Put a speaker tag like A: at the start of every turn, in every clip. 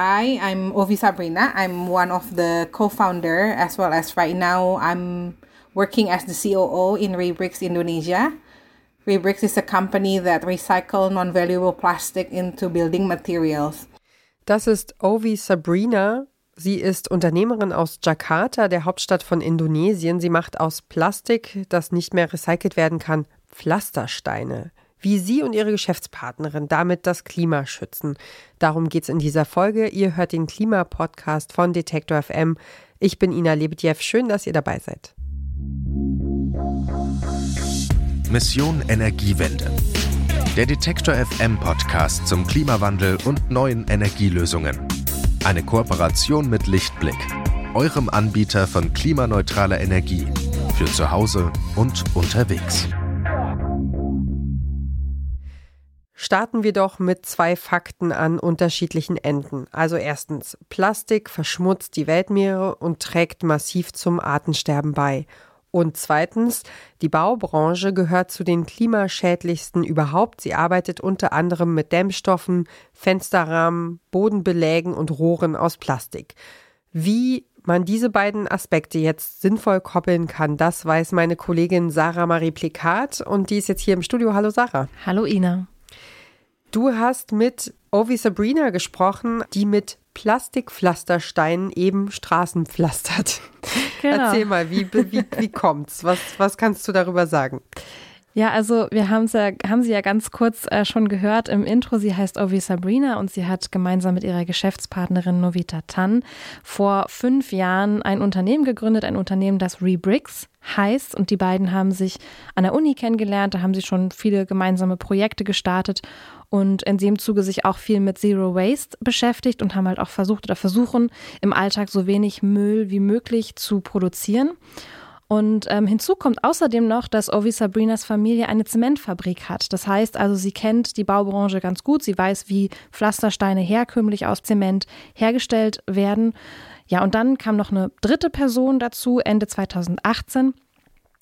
A: Hi, I'm Ovi Sabrina. I'm one of the co-founder as well as right now I'm working as the COO in Rebricks Indonesia. Rebricks is a company that recycle non-valuable plastic into building materials.
B: Das ist Ovi Sabrina. Sie ist Unternehmerin aus Jakarta, der Hauptstadt von Indonesien. Sie macht aus Plastik, das nicht mehr recycelt werden kann, Pflastersteine. Wie sie und ihre Geschäftspartnerin damit das Klima schützen. Darum geht es in dieser Folge. Ihr hört den Klimapodcast von Detektor FM. Ich bin Ina Lebedjew. Schön, dass ihr dabei seid.
C: Mission Energiewende. Der Detektor FM Podcast zum Klimawandel und neuen Energielösungen. Eine Kooperation mit Lichtblick, eurem Anbieter von klimaneutraler Energie für zu Hause und unterwegs.
B: Starten wir doch mit zwei Fakten an unterschiedlichen Enden. Also erstens, Plastik verschmutzt die Weltmeere und trägt massiv zum Artensterben bei. Und zweitens, die Baubranche gehört zu den klimaschädlichsten überhaupt. Sie arbeitet unter anderem mit Dämmstoffen, Fensterrahmen, Bodenbelägen und Rohren aus Plastik. Wie man diese beiden Aspekte jetzt sinnvoll koppeln kann, das weiß meine Kollegin Sarah Marie Plikat und die ist jetzt hier im Studio. Hallo Sarah.
D: Hallo Ina.
B: Du hast mit Ovi Sabrina gesprochen, die mit Plastikpflastersteinen eben Straßen pflastert. Genau. Erzähl mal, wie, wie, wie kommt's? Was, was kannst du darüber sagen?
D: Ja, also wir haben's ja, haben sie ja ganz kurz äh, schon gehört im Intro. Sie heißt Ovi Sabrina und sie hat gemeinsam mit ihrer Geschäftspartnerin Novita Tan vor fünf Jahren ein Unternehmen gegründet, ein Unternehmen, das Rebricks heißt. Und die beiden haben sich an der Uni kennengelernt. Da haben sie schon viele gemeinsame Projekte gestartet und in dem Zuge sich auch viel mit Zero Waste beschäftigt und haben halt auch versucht oder versuchen, im Alltag so wenig Müll wie möglich zu produzieren. Und ähm, hinzu kommt außerdem noch, dass Ovi Sabrinas Familie eine Zementfabrik hat. Das heißt also, sie kennt die Baubranche ganz gut. Sie weiß, wie Pflastersteine herkömmlich aus Zement hergestellt werden. Ja, und dann kam noch eine dritte Person dazu, Ende 2018.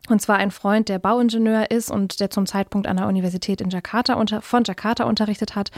D: Und zwar ein Freund, der Bauingenieur ist und der zum Zeitpunkt an der Universität in Jakarta unter, von Jakarta unterrichtet hat.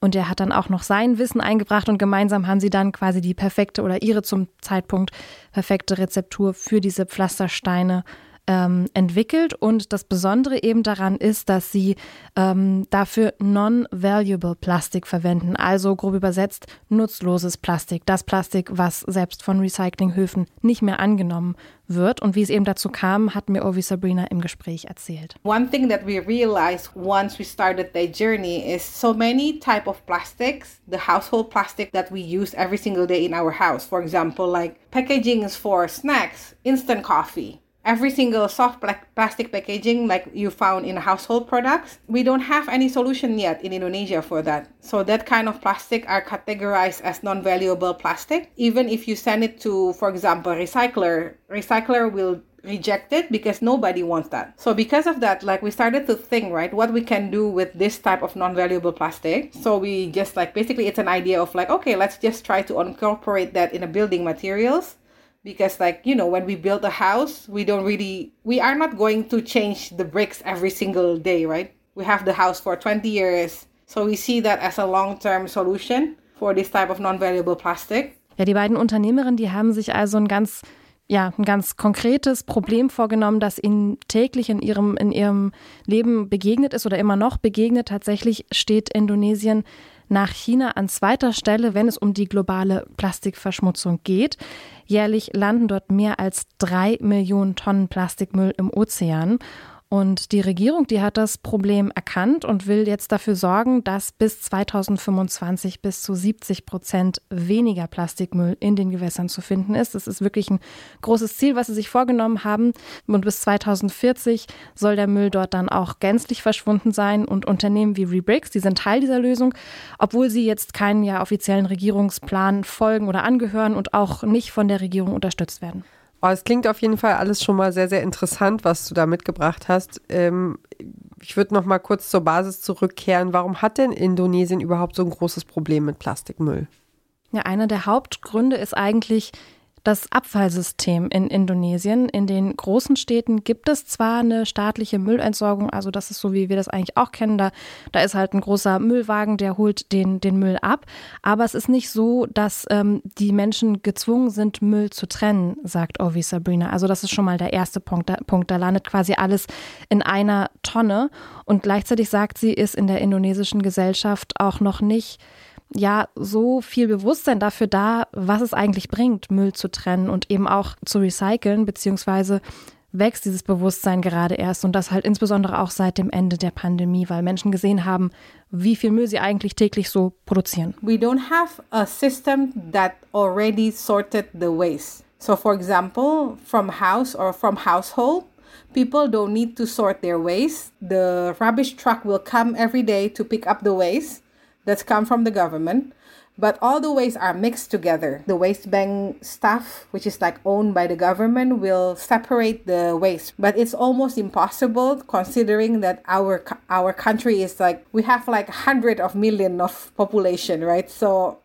D: Und der hat dann auch noch sein Wissen eingebracht und gemeinsam haben sie dann quasi die perfekte oder ihre zum Zeitpunkt perfekte Rezeptur für diese Pflastersteine ähm, entwickelt. Und das Besondere eben daran ist, dass sie ähm, dafür non-valuable Plastik verwenden, also grob übersetzt nutzloses Plastik. Das Plastik, was selbst von Recyclinghöfen nicht mehr angenommen wird. Und wie es eben dazu kam, hat mir Ovi Sabrina im Gespräch erzählt.
A: One thing that we realized once we started the journey is so many type of plastics, the household plastic that we use every single day in our house. For example, like packaging is for snacks, instant coffee. Every single soft plastic packaging like you found in household products we don't have any solution yet in indonesia for that so that kind of plastic are categorized as non-valuable plastic even if you send it to for example recycler recycler will reject it because nobody wants that. So because of that, like we started to think, right, what we can do with this type of non-valuable plastic. So we just like basically it's an idea of like, okay, let's just try to incorporate that in a building materials because like you know when we build a house we don't really we are not going to change the bricks every single day right? We have the house for 20 years. So we see that as a long-term solution for this type of non-valuable plastic.
D: Ja die beiden Unternehmerinnen die haben sich also ein ganz ja, ein ganz konkretes Problem vorgenommen, das ihnen täglich in ihrem, in ihrem Leben begegnet ist oder immer noch begegnet. Tatsächlich steht Indonesien nach China an zweiter Stelle, wenn es um die globale Plastikverschmutzung geht. Jährlich landen dort mehr als drei Millionen Tonnen Plastikmüll im Ozean. Und die Regierung, die hat das Problem erkannt und will jetzt dafür sorgen, dass bis 2025 bis zu 70 Prozent weniger Plastikmüll in den Gewässern zu finden ist. Das ist wirklich ein großes Ziel, was sie sich vorgenommen haben. Und bis 2040 soll der Müll dort dann auch gänzlich verschwunden sein. Und Unternehmen wie Rebricks, die sind Teil dieser Lösung, obwohl sie jetzt keinen ja offiziellen Regierungsplan folgen oder angehören und auch nicht von der Regierung unterstützt werden.
B: Es klingt auf jeden Fall alles schon mal sehr, sehr interessant, was du da mitgebracht hast. Ähm, ich würde noch mal kurz zur Basis zurückkehren. Warum hat denn Indonesien überhaupt so ein großes Problem mit Plastikmüll?
D: Ja, einer der Hauptgründe ist eigentlich das Abfallsystem in Indonesien. In den großen Städten gibt es zwar eine staatliche Müllentsorgung, also das ist so, wie wir das eigentlich auch kennen. Da, da ist halt ein großer Müllwagen, der holt den, den Müll ab. Aber es ist nicht so, dass ähm, die Menschen gezwungen sind, Müll zu trennen, sagt Ovi Sabrina. Also das ist schon mal der erste Punkt. Da, Punkt. da landet quasi alles in einer Tonne. Und gleichzeitig sagt sie, ist in der indonesischen Gesellschaft auch noch nicht ja so viel Bewusstsein dafür da, was es eigentlich bringt, Müll zu trennen und eben auch zu recyceln, beziehungsweise wächst dieses Bewusstsein gerade erst und das halt insbesondere auch seit dem Ende der Pandemie, weil Menschen gesehen haben, wie viel Müll sie eigentlich täglich so produzieren.
A: We don't have a system that already sorted the waste. So for example, from house or from household, people don't need to sort their waste. The rubbish truck will come every day to pick up the waste. That's come from the government but all the waste are mixed together. The waste bank staff which is like owned by the government will separate the waste. But it's almost impossible considering that our our country is like we have like 100 of million of population right? So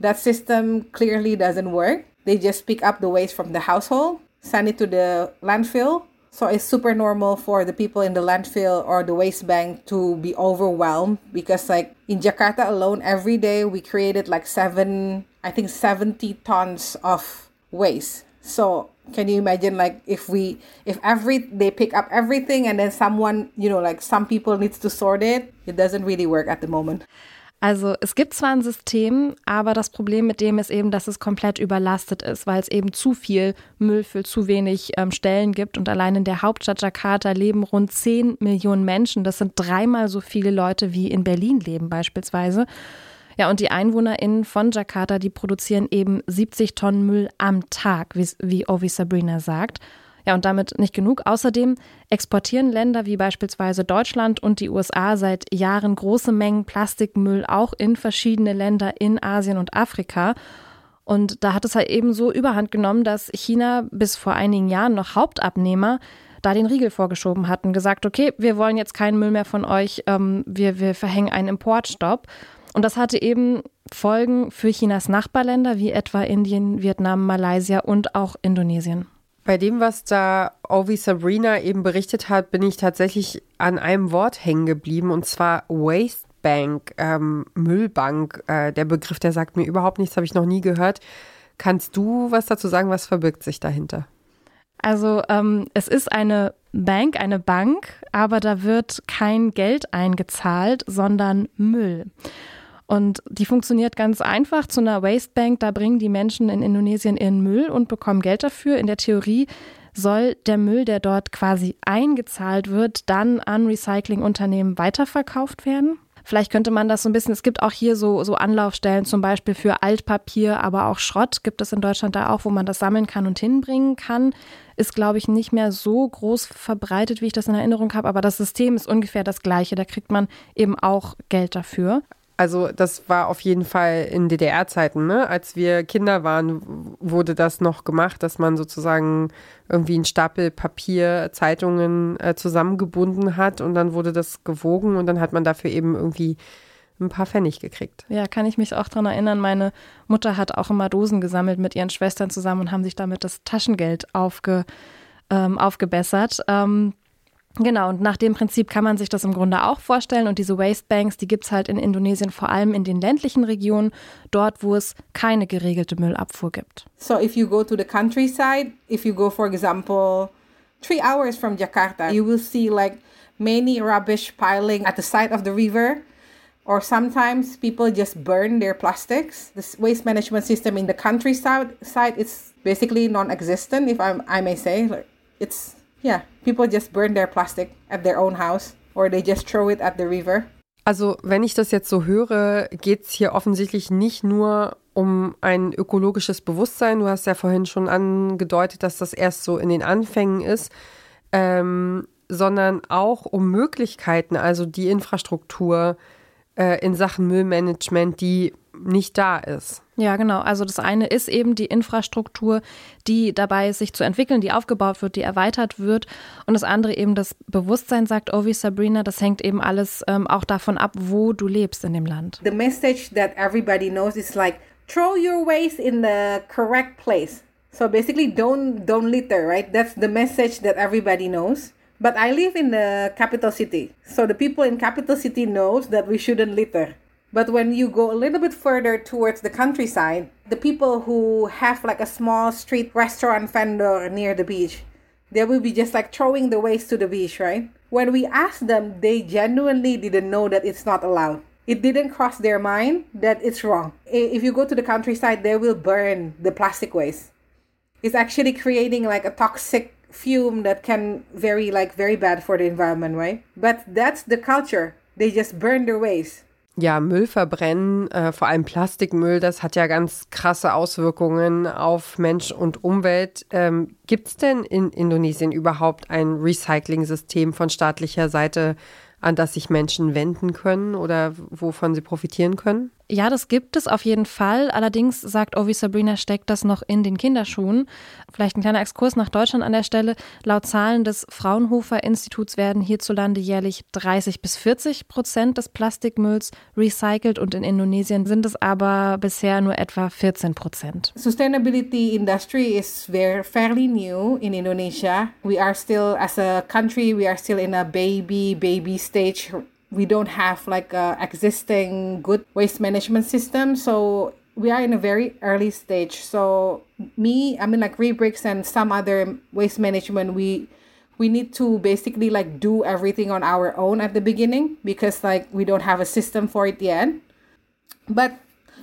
A: that system clearly doesn't work. They just pick up the waste from the household send it to the landfill. So it's super normal for the people in the landfill or the waste bank to be overwhelmed because like in Jakarta alone every day we created like 7 I think 70 tons of waste. So can you imagine like if we if every they pick up everything and then someone, you know, like some people needs to sort it, it doesn't really work at the moment.
D: Also es gibt zwar ein System, aber das Problem mit dem ist eben, dass es komplett überlastet ist, weil es eben zu viel Müll für zu wenig ähm, Stellen gibt. Und allein in der Hauptstadt Jakarta leben rund 10 Millionen Menschen. Das sind dreimal so viele Leute, wie in Berlin leben beispielsweise. Ja, und die EinwohnerInnen von Jakarta, die produzieren eben 70 Tonnen Müll am Tag, wie, wie Ovi Sabrina sagt. Ja, und damit nicht genug. Außerdem exportieren Länder wie beispielsweise Deutschland und die USA seit Jahren große Mengen Plastikmüll auch in verschiedene Länder in Asien und Afrika. Und da hat es halt eben so überhand genommen, dass China bis vor einigen Jahren noch Hauptabnehmer da den Riegel vorgeschoben hat und gesagt, okay, wir wollen jetzt keinen Müll mehr von euch, ähm, wir, wir verhängen einen Importstopp. Und das hatte eben Folgen für Chinas Nachbarländer wie etwa Indien, Vietnam, Malaysia und auch Indonesien.
B: Bei dem, was da Ovi Sabrina eben berichtet hat, bin ich tatsächlich an einem Wort hängen geblieben und zwar Waste Bank, ähm, Müllbank. Äh, der Begriff, der sagt mir überhaupt nichts, habe ich noch nie gehört. Kannst du was dazu sagen? Was verbirgt sich dahinter?
D: Also ähm, es ist eine Bank, eine Bank, aber da wird kein Geld eingezahlt, sondern Müll. Und die funktioniert ganz einfach zu einer Wastebank. Da bringen die Menschen in Indonesien ihren Müll und bekommen Geld dafür. In der Theorie soll der Müll, der dort quasi eingezahlt wird, dann an Recyclingunternehmen weiterverkauft werden. Vielleicht könnte man das so ein bisschen, es gibt auch hier so, so Anlaufstellen, zum Beispiel für Altpapier, aber auch Schrott gibt es in Deutschland da auch, wo man das sammeln kann und hinbringen kann. Ist, glaube ich, nicht mehr so groß verbreitet, wie ich das in Erinnerung habe, aber das System ist ungefähr das gleiche. Da kriegt man eben auch Geld dafür.
B: Also das war auf jeden Fall in DDR-Zeiten, ne? Als wir Kinder waren, wurde das noch gemacht, dass man sozusagen irgendwie einen Stapel Papier, Zeitungen äh, zusammengebunden hat und dann wurde das gewogen und dann hat man dafür eben irgendwie ein paar Pfennig gekriegt.
D: Ja, kann ich mich auch daran erinnern. Meine Mutter hat auch immer Dosen gesammelt mit ihren Schwestern zusammen und haben sich damit das Taschengeld aufge, ähm, aufgebessert. Ähm, Genau, und nach dem Prinzip kann man sich das im Grunde auch vorstellen. Und diese Waste Banks, die gibt es halt in Indonesien vor allem in den ländlichen Regionen, dort, wo es keine geregelte Müllabfuhr gibt.
A: So if you go to the countryside, if you go, for example, three hours from Jakarta, you will see like many rubbish piling at the side of the river. Or sometimes people just burn their plastics. This waste management system in the countryside side is basically non-existent, if I, I may say. It's yeah, people just burn their plastic at their own house or they just throw it at the river.
B: Also, wenn ich das jetzt so höre, geht es hier offensichtlich nicht nur um ein ökologisches Bewusstsein. Du hast ja vorhin schon angedeutet, dass das erst so in den Anfängen ist, ähm, sondern auch um Möglichkeiten, also die Infrastruktur äh, in Sachen Müllmanagement, die nicht da ist.
D: Ja, genau. Also das eine ist eben die Infrastruktur, die dabei ist, sich zu entwickeln, die aufgebaut wird, die erweitert wird. Und das andere eben das Bewusstsein, sagt Ovi Sabrina, das hängt eben alles ähm, auch davon ab, wo du lebst in dem Land.
A: The message that everybody knows is like, throw your waste in the correct place. So basically, don't don't litter, right? That's the message that everybody knows. But I live in the capital city, so the people in capital city knows that we shouldn't litter. But when you go a little bit further towards the countryside, the people who have like a small street restaurant vendor near the beach, they will be just like throwing the waste to the beach, right? When we asked them, they genuinely didn't know that it's not allowed. It didn't cross their mind that it's wrong. If you go to the countryside, they will burn the plastic waste. It's actually creating like a toxic fume that can very like very bad for the environment, right? But that's the culture. They just burn their waste.
B: Ja, Müll verbrennen, äh, vor allem Plastikmüll, das hat ja ganz krasse Auswirkungen auf Mensch und Umwelt. Ähm, Gibt es denn in Indonesien überhaupt ein Recycling-System von staatlicher Seite, an das sich Menschen wenden können oder wovon sie profitieren können?
D: Ja, das gibt es auf jeden Fall. Allerdings sagt Ovi Sabrina, steckt das noch in den Kinderschuhen. Vielleicht ein kleiner Exkurs nach Deutschland an der Stelle. Laut Zahlen des Fraunhofer Instituts werden hierzulande jährlich 30 bis 40 Prozent des Plastikmülls recycelt und in Indonesien sind es aber bisher nur etwa 14 Prozent.
A: Sustainability industry is very fairly new in Indonesia. We are still as a country, we are still in a baby baby stage we don't have like a existing good waste management system so we are in a very early stage. So me i mean like rebricks and some other waste management we we need to basically like do everything on our own at the beginning because like we don't have a system for it yet. But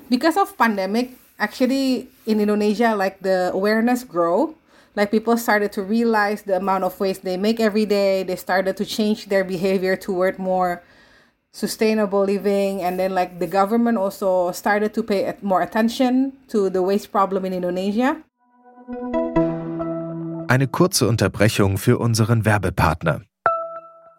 A: because of pandemic actually in indonesia like the awareness grow like people started to realize the amount of waste they make every day they started to change their behavior toward more sustainable living and then like the government also started to pay more attention to the waste problem in Indonesia.
C: Eine kurze Unterbrechung für unseren Werbepartner.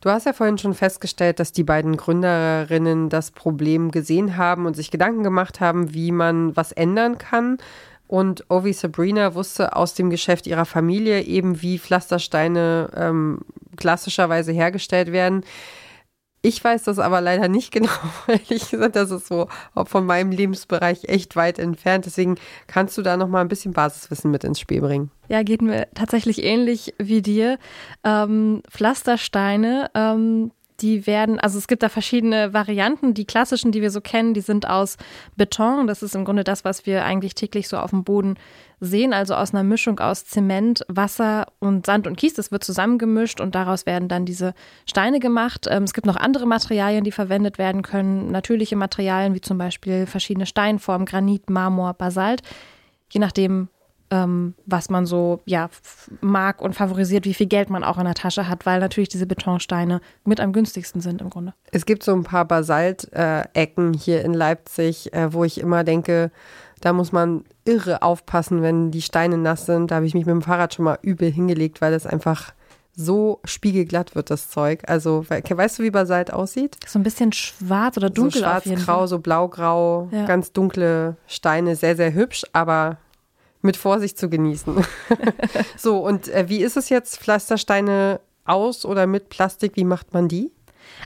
B: Du hast ja vorhin schon festgestellt, dass die beiden Gründerinnen das Problem gesehen haben und sich Gedanken gemacht haben, wie man was ändern kann. Und Ovi Sabrina wusste aus dem Geschäft ihrer Familie eben, wie Pflastersteine ähm, klassischerweise hergestellt werden. Ich weiß das aber leider nicht genau, ehrlich gesagt, das ist so von meinem Lebensbereich echt weit entfernt. Deswegen kannst du da noch mal ein bisschen Basiswissen mit ins Spiel bringen.
D: Ja, geht mir tatsächlich ähnlich wie dir. Ähm, Pflastersteine, ähm, die werden, also es gibt da verschiedene Varianten. Die klassischen, die wir so kennen, die sind aus Beton. Das ist im Grunde das, was wir eigentlich täglich so auf dem Boden sehen, also aus einer Mischung aus Zement, Wasser und Sand und Kies. Das wird zusammengemischt und daraus werden dann diese Steine gemacht. Ähm, es gibt noch andere Materialien, die verwendet werden können. Natürliche Materialien wie zum Beispiel verschiedene Steinformen, Granit, Marmor, Basalt. Je nachdem, ähm, was man so ja, mag und favorisiert, wie viel Geld man auch in der Tasche hat, weil natürlich diese Betonsteine mit am günstigsten sind im Grunde.
B: Es gibt so ein paar Basaltecken äh, hier in Leipzig, äh, wo ich immer denke, da muss man irre aufpassen, wenn die Steine nass sind. Da habe ich mich mit dem Fahrrad schon mal übel hingelegt, weil das einfach so spiegelglatt wird, das Zeug. Also, weißt du, wie Basalt aussieht?
D: So ein bisschen schwarz oder dunkel.
B: So schwarz-grau, so blau-grau, ja. ganz dunkle Steine, sehr, sehr hübsch, aber mit Vorsicht zu genießen. so, und äh, wie ist es jetzt? Pflastersteine aus oder mit Plastik? Wie macht man die?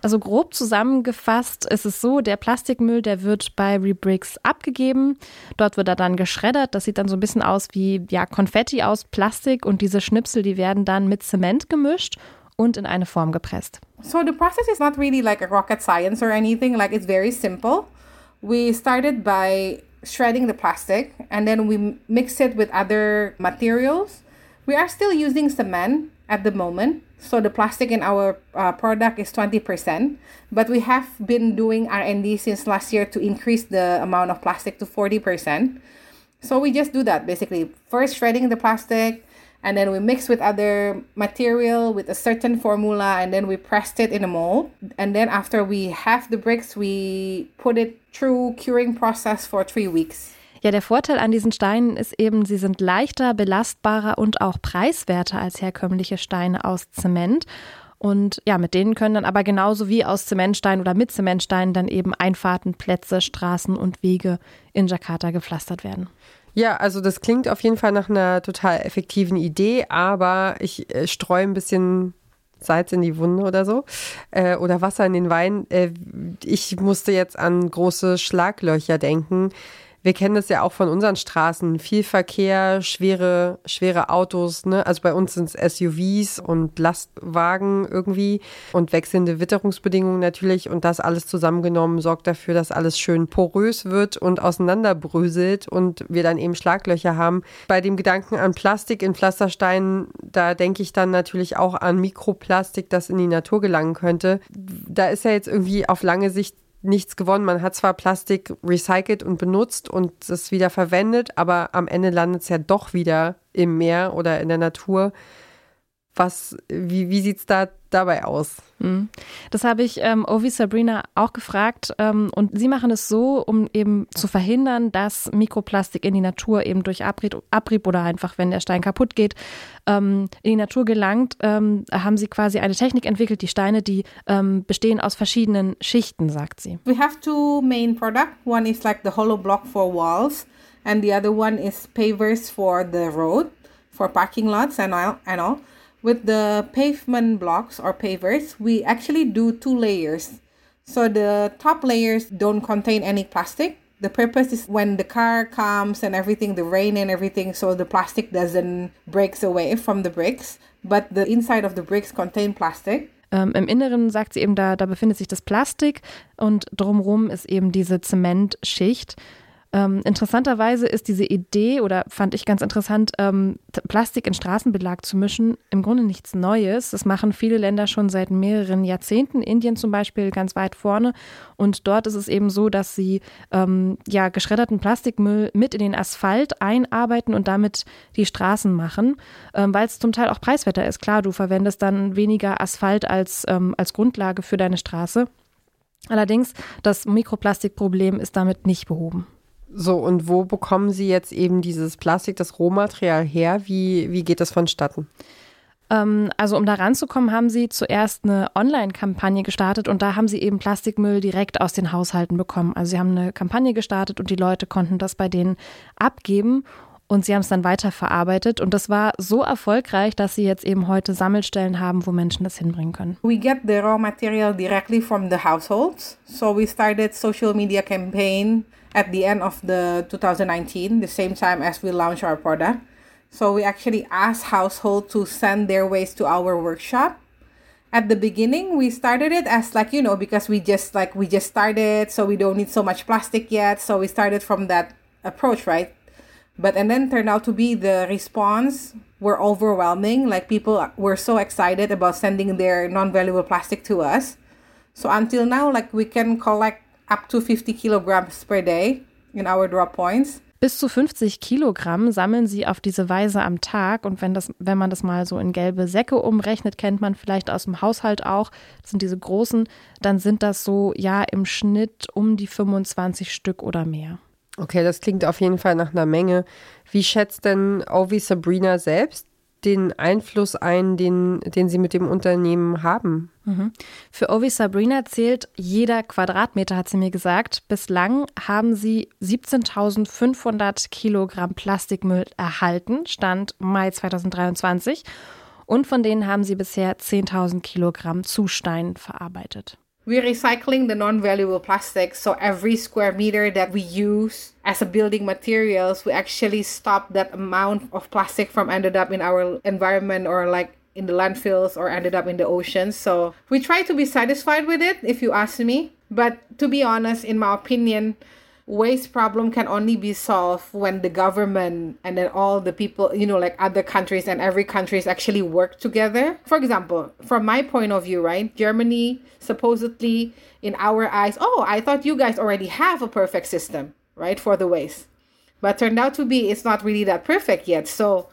D: Also grob zusammengefasst ist es so, der Plastikmüll, der wird bei Rebricks abgegeben. Dort wird er dann geschreddert. Das sieht dann so ein bisschen aus wie ja, Konfetti aus Plastik und diese Schnipsel, die werden dann mit Zement gemischt und in eine Form gepresst.
A: So the process is not really like a rocket science or anything, like it's very simple. We started by shredding the plastic and then we mix it with other materials. We are still using cement at the moment. So the plastic in our uh, product is 20%, but we have been doing R&D since last year to increase the amount of plastic to 40%. So we just do that basically. First shredding the plastic, and then we mix with other material with a certain formula and then we pressed it in a mold and then after we have the bricks we put it through curing process for three weeks
D: Ja, der Vorteil an diesen Steinen ist eben, sie sind leichter, belastbarer und auch preiswerter als herkömmliche Steine aus Zement. Und ja, mit denen können dann aber genauso wie aus Zementsteinen oder mit Zementsteinen dann eben Einfahrten, Plätze, Straßen und Wege in Jakarta gepflastert werden.
B: Ja, also das klingt auf jeden Fall nach einer total effektiven Idee, aber ich äh, streue ein bisschen Salz in die Wunde oder so äh, oder Wasser in den Wein. Äh, ich musste jetzt an große Schlaglöcher denken wir kennen das ja auch von unseren Straßen. Viel Verkehr, schwere, schwere Autos, ne? Also bei uns sind es SUVs und Lastwagen irgendwie und wechselnde Witterungsbedingungen natürlich. Und das alles zusammengenommen sorgt dafür, dass alles schön porös wird und auseinanderbröselt und wir dann eben Schlaglöcher haben. Bei dem Gedanken an Plastik in Pflastersteinen, da denke ich dann natürlich auch an Mikroplastik, das in die Natur gelangen könnte. Da ist ja jetzt irgendwie auf lange Sicht nichts gewonnen. Man hat zwar Plastik recycelt und benutzt und es wieder verwendet, aber am Ende landet es ja doch wieder im Meer oder in der Natur. Was, wie, wie sieht es da dabei aus?
D: Hm. Das habe ich ähm, Ovi Sabrina auch gefragt. Ähm, und sie machen es so, um eben zu verhindern, dass Mikroplastik in die Natur eben durch Abrieb, Abrieb oder einfach, wenn der Stein kaputt geht, ähm, in die Natur gelangt. Ähm, haben sie quasi eine Technik entwickelt, die Steine, die ähm, bestehen aus verschiedenen Schichten, sagt sie.
A: We have two main products. One is like the hollow block for walls, and the other one is pavers for the road, for parking lots and all. And all. With the pavement blocks or pavers, we actually do two layers. So the top layers don't contain any plastic. The purpose is when the car comes and everything, the rain and everything, so the plastic doesn't breaks away from the bricks. But the inside of the bricks contain plastic.
D: Ähm, Im Inneren sagt sie eben, da, da befindet sich das Plastik und drumherum ist eben diese Zementschicht. Ähm, interessanterweise ist diese Idee, oder fand ich ganz interessant, ähm, Plastik in Straßenbelag zu mischen, im Grunde nichts Neues. Das machen viele Länder schon seit mehreren Jahrzehnten. Indien zum Beispiel ganz weit vorne. Und dort ist es eben so, dass sie ähm, ja geschredderten Plastikmüll mit in den Asphalt einarbeiten und damit die Straßen machen, ähm, weil es zum Teil auch preiswerter ist. Klar, du verwendest dann weniger Asphalt als, ähm, als Grundlage für deine Straße. Allerdings, das Mikroplastikproblem ist damit nicht behoben.
B: So, und wo bekommen Sie jetzt eben dieses Plastik, das Rohmaterial her? Wie, wie geht das vonstatten?
D: Ähm, also um da ranzukommen, haben sie zuerst eine Online-Kampagne gestartet und da haben sie eben Plastikmüll direkt aus den Haushalten bekommen. Also sie haben eine Kampagne gestartet und die Leute konnten das bei denen abgeben und sie haben es dann weiterverarbeitet und das war so erfolgreich, dass sie jetzt eben heute Sammelstellen haben, wo Menschen das hinbringen können.
A: We get the raw material directly from the households. So we started social media campaign at the end of the 2019, the same time as we launch our product. So we actually asked household to send their waste to our workshop. At the beginning, we started it as like, you know, because we just like we just started, so we don't need so much plastic yet. So we started from that approach, right? But and then turned out to be the response were overwhelming. Like people were so excited about sending their non-valuable plastic to us. So until now, like we can collect up to 50 kilograms per day in our drop points.
D: Bis zu 50 Kilogramm sammeln sie auf diese Weise am Tag. Und wenn, das, wenn man das mal so in gelbe Säcke umrechnet, kennt man vielleicht aus dem Haushalt auch, das sind diese großen, dann sind das so, ja, im Schnitt um die 25 Stück oder mehr.
B: Okay, das klingt auf jeden Fall nach einer Menge. Wie schätzt denn Ovi Sabrina selbst den Einfluss ein, den, den Sie mit dem Unternehmen haben?
D: Mhm. Für Ovi Sabrina zählt jeder Quadratmeter, hat sie mir gesagt. Bislang haben sie 17.500 Kilogramm Plastikmüll erhalten, Stand Mai 2023. Und von denen haben sie bisher 10.000 Kilogramm zu Stein verarbeitet.
A: We're recycling the non-valuable plastics, so every square meter that we use as a building materials, we actually stop that amount of plastic from ended up in our environment or like in the landfills or ended up in the oceans. So we try to be satisfied with it, if you ask me. But to be honest, in my opinion, waste problem can only be solved when the government and then all the people you know like other countries and every countries actually work together. For example from my point of view right germany supposedly in our eyes oh i thought you guys already have a perfect system right for the waste. But turned out to be it's not really that perfect yet. So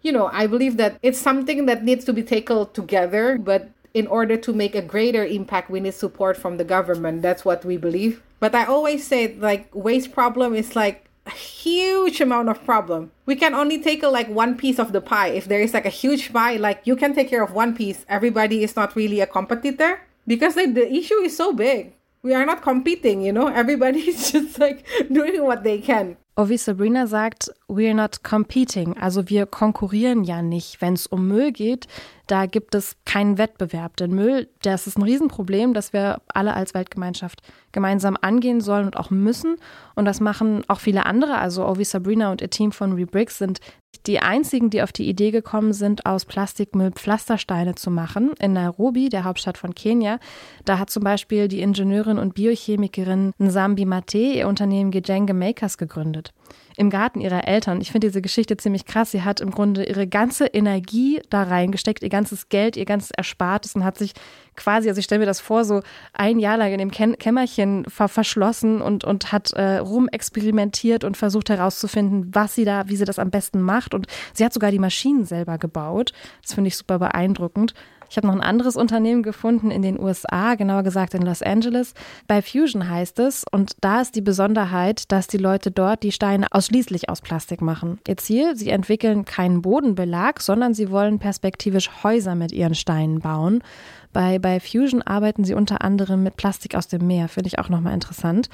A: you know i believe that it's something that needs to be tackled together but in order to make a greater impact we need support from the government. That's what we believe but I always say like waste problem is like a huge amount of problem. We can only take like one piece of the pie. If there is like a huge pie, like you can take care of one piece. Everybody is not really a competitor because like the issue is so big. We are not competing, you know. Everybody is just like doing what they can.
D: Oh, wie Sabrina sagt, we're not competing. Also wir konkurrieren ja nicht. Wenn es um Müll geht, da gibt es keinen Wettbewerb. Denn Müll, das ist ein Riesenproblem, das wir alle als Weltgemeinschaft gemeinsam angehen sollen und auch müssen. Und das machen auch viele andere. Also Ovi Sabrina und ihr Team von Rebricks sind die einzigen, die auf die Idee gekommen sind, aus Plastikmüll Pflastersteine zu machen. In Nairobi, der Hauptstadt von Kenia, da hat zum Beispiel die Ingenieurin und Biochemikerin Nsambi Mate ihr Unternehmen Gejenge Makers gegründet im Garten ihrer Eltern. Ich finde diese Geschichte ziemlich krass. Sie hat im Grunde ihre ganze Energie da reingesteckt, ihr ganzes Geld, ihr ganzes Erspartes und hat sich quasi, also ich stelle mir das vor, so ein Jahr lang in dem Kä Kämmerchen ver verschlossen und, und hat äh, rumexperimentiert und versucht herauszufinden, was sie da, wie sie das am besten macht. Und sie hat sogar die Maschinen selber gebaut. Das finde ich super beeindruckend. Ich habe noch ein anderes Unternehmen gefunden in den USA, genauer gesagt in Los Angeles. Bei Fusion heißt es, und da ist die Besonderheit, dass die Leute dort die Steine ausschließlich aus Plastik machen. Ihr Ziel, sie entwickeln keinen Bodenbelag, sondern sie wollen perspektivisch Häuser mit ihren Steinen bauen. Bei, bei Fusion arbeiten sie unter anderem mit Plastik aus dem Meer, finde ich auch nochmal interessant.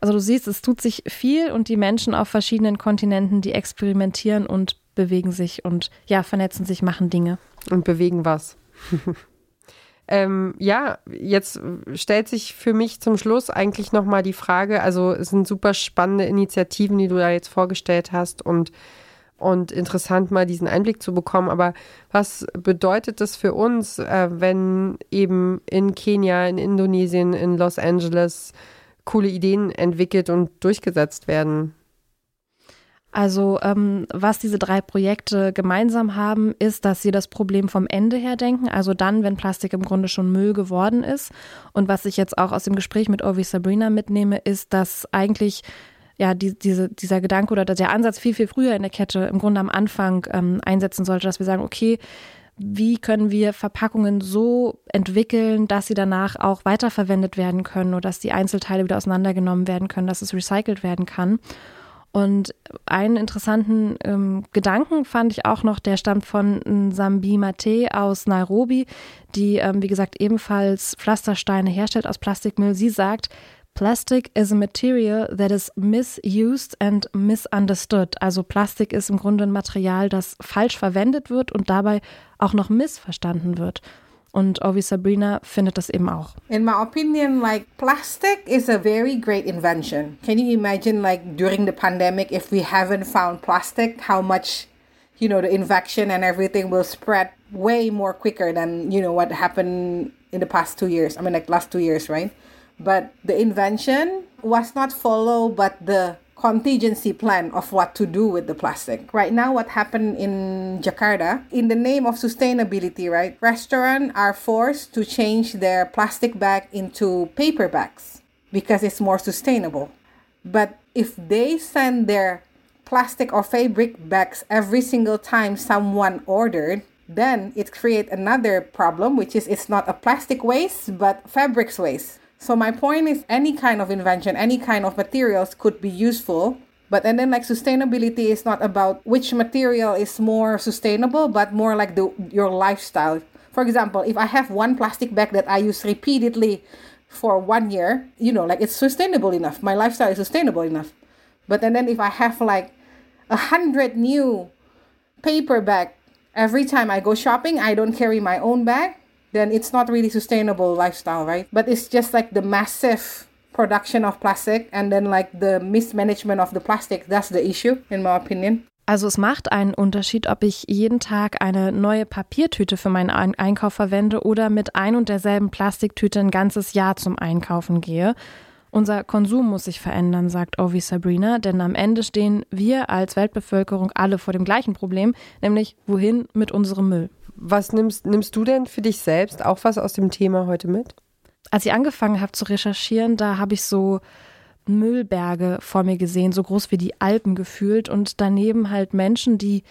D: Also du siehst, es tut sich viel und die Menschen auf verschiedenen Kontinenten, die experimentieren und bewegen sich und ja, vernetzen sich, machen Dinge.
B: Und bewegen was? ähm, ja, jetzt stellt sich für mich zum Schluss eigentlich nochmal die Frage, also es sind super spannende Initiativen, die du da jetzt vorgestellt hast und, und interessant mal diesen Einblick zu bekommen, aber was bedeutet das für uns, äh, wenn eben in Kenia, in Indonesien, in Los Angeles coole Ideen entwickelt und durchgesetzt werden?
D: Also ähm, was diese drei Projekte gemeinsam haben, ist, dass sie das Problem vom Ende her denken, also dann, wenn Plastik im Grunde schon Müll geworden ist. Und was ich jetzt auch aus dem Gespräch mit Ovi Sabrina mitnehme, ist, dass eigentlich ja, die, diese, dieser Gedanke oder der Ansatz viel, viel früher in der Kette im Grunde am Anfang ähm, einsetzen sollte, dass wir sagen, okay, wie können wir Verpackungen so entwickeln, dass sie danach auch weiterverwendet werden können oder dass die Einzelteile wieder auseinandergenommen werden können, dass es recycelt werden kann. Und einen interessanten ähm, Gedanken fand ich auch noch, der stammt von Sambi Mate aus Nairobi, die, ähm, wie gesagt, ebenfalls Pflastersteine herstellt aus Plastikmüll. Sie sagt, Plastic is a material that is misused and misunderstood. Also Plastik ist im Grunde ein Material, das falsch verwendet wird und dabei auch noch missverstanden wird. Und Ovi Sabrina findet das eben auch.
A: In my opinion, like plastic is a very great invention. Can you imagine like during the pandemic if we haven't found plastic, how much you know the infection and everything will spread way more quicker than you know what happened in the past two years. I mean like last two years, right? But the invention was not followed but the contingency plan of what to do with the plastic. Right now, what happened in Jakarta, in the name of sustainability, right? Restaurants are forced to change their plastic bag into paper bags because it's more sustainable. But if they send their plastic or fabric bags every single time someone ordered, then it creates another problem, which is it's not a plastic waste, but fabrics waste. So my point is any kind of invention, any kind of materials could be useful. But and then like sustainability is not about which material is more sustainable, but more like the your lifestyle. For example, if I have one plastic bag that I use repeatedly for one year, you know, like it's sustainable enough. My lifestyle is sustainable enough. But and then if I have like a hundred new paper bag every time I go shopping, I don't carry my own bag then it's not really sustainable lifestyle, right? But it's just like the massive production of plastic and then like the mismanagement of the plastic. That's the issue, in my opinion.
D: Also es macht einen Unterschied, ob ich jeden Tag eine neue Papiertüte für meinen Einkauf verwende oder mit ein und derselben Plastiktüte ein ganzes Jahr zum Einkaufen gehe. Unser Konsum muss sich verändern, sagt Ovi Sabrina, denn am Ende stehen wir als Weltbevölkerung alle vor dem gleichen Problem, nämlich wohin mit unserem Müll.
B: Was nimmst, nimmst du denn für dich selbst auch was aus dem Thema heute mit?
D: Als ich angefangen habe zu recherchieren, da habe ich so Müllberge vor mir gesehen, so groß wie die Alpen gefühlt und daneben halt Menschen, die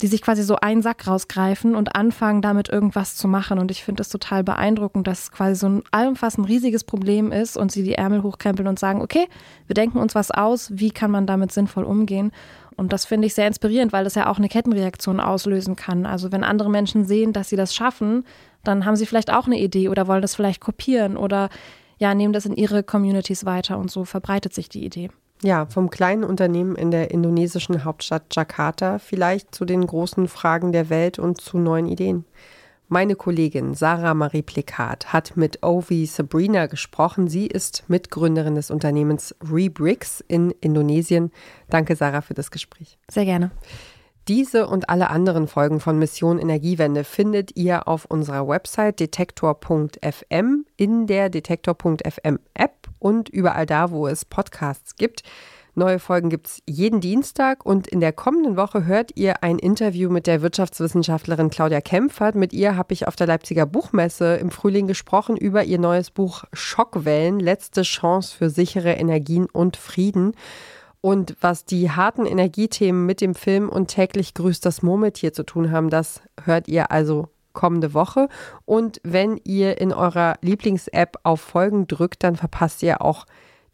D: die sich quasi so einen Sack rausgreifen und anfangen, damit irgendwas zu machen. Und ich finde es total beeindruckend, dass quasi so ein allumfassend riesiges Problem ist und sie die Ärmel hochkrempeln und sagen, okay, wir denken uns was aus, wie kann man damit sinnvoll umgehen? Und das finde ich sehr inspirierend, weil das ja auch eine Kettenreaktion auslösen kann. Also wenn andere Menschen sehen, dass sie das schaffen, dann haben sie vielleicht auch eine Idee oder wollen das vielleicht kopieren oder ja, nehmen das in ihre Communities weiter und so verbreitet sich die Idee.
B: Ja, vom kleinen Unternehmen in der indonesischen Hauptstadt Jakarta vielleicht zu den großen Fragen der Welt und zu neuen Ideen. Meine Kollegin Sarah Marie Plikat hat mit Ovi Sabrina gesprochen. Sie ist Mitgründerin des Unternehmens Rebricks in Indonesien. Danke, Sarah, für das Gespräch.
D: Sehr gerne.
B: Diese und alle anderen Folgen von Mission Energiewende findet ihr auf unserer Website detektor.fm, in der detektor.fm App und überall da, wo es Podcasts gibt. Neue Folgen gibt es jeden Dienstag und in der kommenden Woche hört ihr ein Interview mit der Wirtschaftswissenschaftlerin Claudia Kempfert. Mit ihr habe ich auf der Leipziger Buchmesse im Frühling gesprochen über ihr neues Buch Schockwellen, letzte Chance für sichere Energien und Frieden. Und was die harten Energiethemen mit dem Film und täglich grüßt das Murmeltier zu tun haben, das hört ihr also kommende Woche. Und wenn ihr in eurer Lieblings-App auf Folgen drückt, dann verpasst ihr auch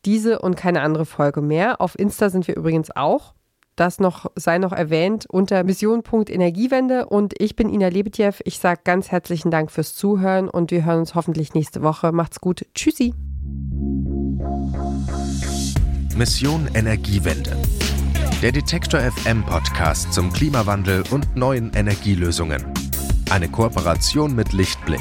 B: diese und keine andere Folge mehr. Auf Insta sind wir übrigens auch. Das noch sei noch erwähnt unter mission.energiewende und ich bin Ina Lebetjew. Ich sage ganz herzlichen Dank fürs Zuhören und wir hören uns hoffentlich nächste Woche. Macht's gut. Tschüssi.
C: Mission Energiewende. Der Detektor FM Podcast zum Klimawandel und neuen Energielösungen. Eine Kooperation mit Lichtblick,